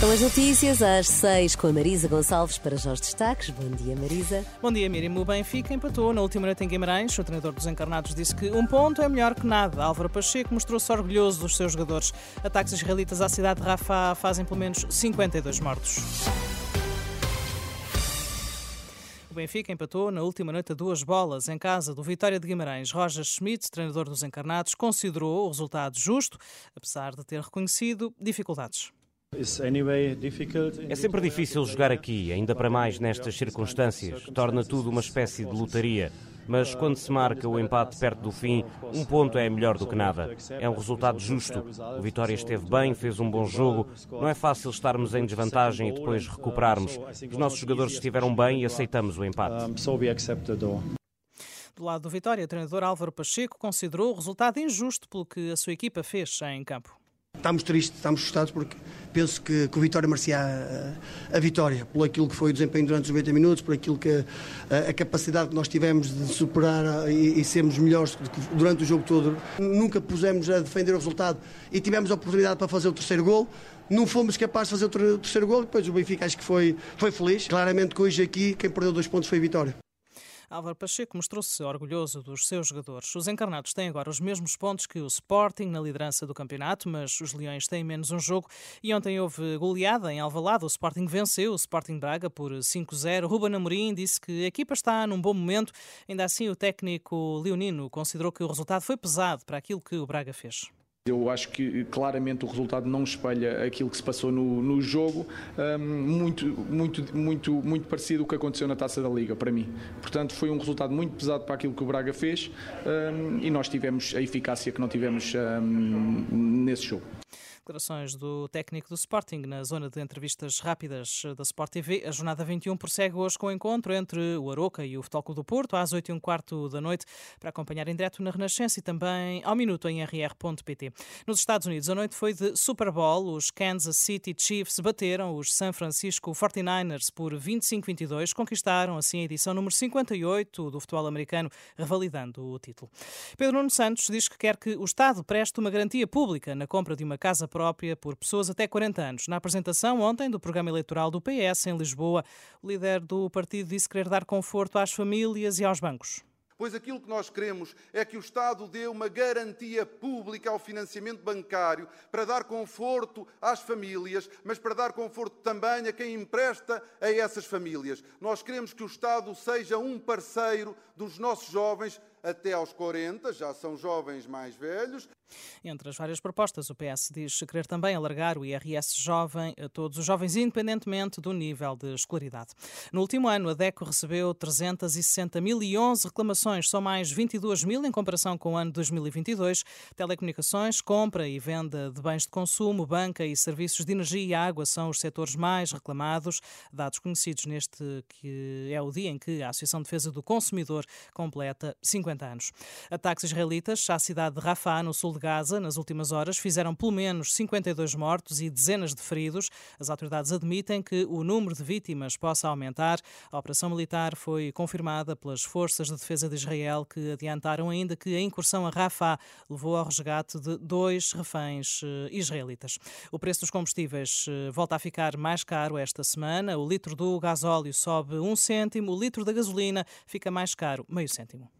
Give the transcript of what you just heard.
São as notícias às seis com a Marisa Gonçalves para já os destaques. Bom dia, Marisa. Bom dia, Miriam. O Benfica empatou na última noite em Guimarães. O treinador dos encarnados disse que um ponto é melhor que nada. Álvaro Pacheco mostrou-se orgulhoso dos seus jogadores. Ataques israelitas à cidade de Rafah fazem pelo menos 52 mortos. O Benfica empatou na última noite a duas bolas em casa do Vitória de Guimarães. Roger Schmidt, treinador dos encarnados, considerou o resultado justo, apesar de ter reconhecido dificuldades. É sempre difícil jogar aqui, ainda para mais nestas circunstâncias. Torna tudo uma espécie de lotaria. Mas quando se marca o empate perto do fim, um ponto é melhor do que nada. É um resultado justo. O Vitória esteve bem, fez um bom jogo. Não é fácil estarmos em desvantagem e depois recuperarmos. Os nossos jogadores estiveram bem e aceitamos o empate. Do lado do Vitória, o treinador Álvaro Pacheco considerou o resultado injusto pelo que a sua equipa fez em campo. Estamos tristes, estamos frustrados porque penso que, que o Vitória merecia a, a, vitória, por aquilo que foi o desempenho durante os 90 minutos, por aquilo que a, a capacidade que nós tivemos de superar e, e sermos melhores durante o jogo todo. Nunca pusemos a defender o resultado e tivemos a oportunidade para fazer o terceiro gol. Não fomos capazes de fazer o terceiro gol, depois o Benfica acho que foi, foi feliz. Claramente que hoje aqui quem perdeu dois pontos foi a Vitória. Álvaro Pacheco mostrou-se orgulhoso dos seus jogadores. Os encarnados têm agora os mesmos pontos que o Sporting na liderança do campeonato, mas os Leões têm menos um jogo e ontem houve goleada em Alvalade. O Sporting venceu o Sporting Braga por 5-0. Ruben Amorim disse que a equipa está num bom momento. Ainda assim, o técnico leonino considerou que o resultado foi pesado para aquilo que o Braga fez. Eu acho que claramente o resultado não espelha aquilo que se passou no, no jogo, um, muito, muito, muito, muito parecido o que aconteceu na taça da Liga, para mim. Portanto, foi um resultado muito pesado para aquilo que o Braga fez um, e nós tivemos a eficácia que não tivemos um, nesse jogo. Declarações do técnico do Sporting na zona de entrevistas rápidas da Sport TV. A jornada 21 prossegue hoje com o encontro entre o Aroca e o Futebol Clube do Porto, às 8 e um quarto da noite, para acompanhar em direto na Renascença e também ao minuto em rr.pt. Nos Estados Unidos, a noite foi de Super Bowl. Os Kansas City Chiefs bateram os San Francisco 49ers por 25-22, conquistaram assim a edição número 58 do futebol americano, revalidando o título. Pedro Nuno Santos diz que quer que o Estado preste uma garantia pública na compra de uma casa própria por pessoas até 40 anos. Na apresentação ontem do programa eleitoral do PS em Lisboa, o líder do partido disse querer dar conforto às famílias e aos bancos. Pois aquilo que nós queremos é que o Estado dê uma garantia pública ao financiamento bancário para dar conforto às famílias, mas para dar conforto também a quem empresta a essas famílias. Nós queremos que o Estado seja um parceiro dos nossos jovens até aos 40, já são jovens mais velhos. Entre as várias propostas, o PS diz querer também alargar o IRS jovem a todos os jovens, independentemente do nível de escolaridade. No último ano, a DECO recebeu 360.011 reclamações, são mais 22 mil em comparação com o ano 2022. Telecomunicações, compra e venda de bens de consumo, banca e serviços de energia e água são os setores mais reclamados, dados conhecidos neste que é o dia em que a Associação de Defesa do Consumidor completa 50 anos. Ataques israelitas à cidade de Rafah, no sul de Gaza, nas últimas horas, fizeram pelo menos 52 mortos e dezenas de feridos. As autoridades admitem que o número de vítimas possa aumentar. A operação militar foi confirmada pelas forças de defesa de Israel, que adiantaram ainda que a incursão a Rafah levou ao resgate de dois reféns eh, israelitas. O preço dos combustíveis eh, volta a ficar mais caro esta semana. O litro do gasóleo sobe um cêntimo, o litro da gasolina fica mais caro, meio cêntimo.